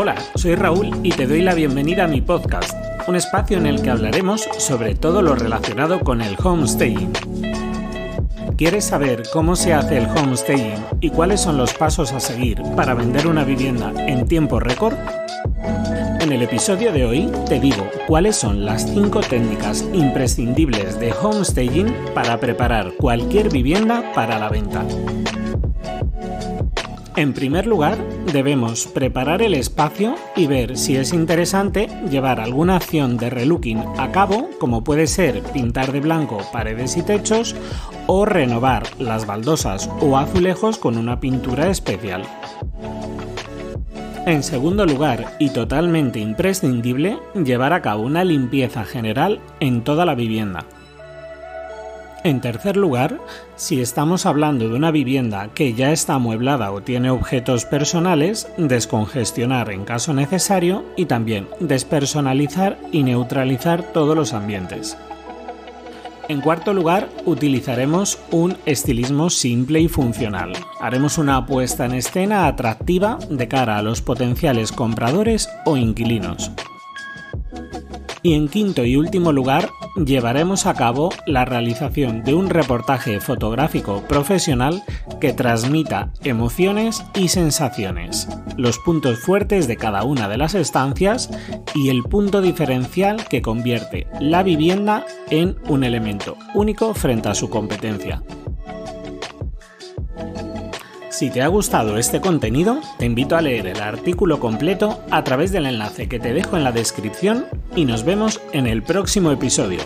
Hola, soy Raúl y te doy la bienvenida a mi podcast, un espacio en el que hablaremos sobre todo lo relacionado con el homestaying. ¿Quieres saber cómo se hace el homestaying y cuáles son los pasos a seguir para vender una vivienda en tiempo récord? En el episodio de hoy te digo cuáles son las 5 técnicas imprescindibles de homestaging para preparar cualquier vivienda para la venta. En primer lugar, debemos preparar el espacio y ver si es interesante llevar alguna acción de relooking a cabo, como puede ser pintar de blanco paredes y techos o renovar las baldosas o azulejos con una pintura especial. En segundo lugar, y totalmente imprescindible, llevar a cabo una limpieza general en toda la vivienda. En tercer lugar, si estamos hablando de una vivienda que ya está amueblada o tiene objetos personales, descongestionar en caso necesario y también despersonalizar y neutralizar todos los ambientes. En cuarto lugar, utilizaremos un estilismo simple y funcional. Haremos una puesta en escena atractiva de cara a los potenciales compradores o inquilinos. Y en quinto y último lugar, llevaremos a cabo la realización de un reportaje fotográfico profesional que transmita emociones y sensaciones, los puntos fuertes de cada una de las estancias y el punto diferencial que convierte la vivienda en un elemento único frente a su competencia. Si te ha gustado este contenido, te invito a leer el artículo completo a través del enlace que te dejo en la descripción y nos vemos en el próximo episodio.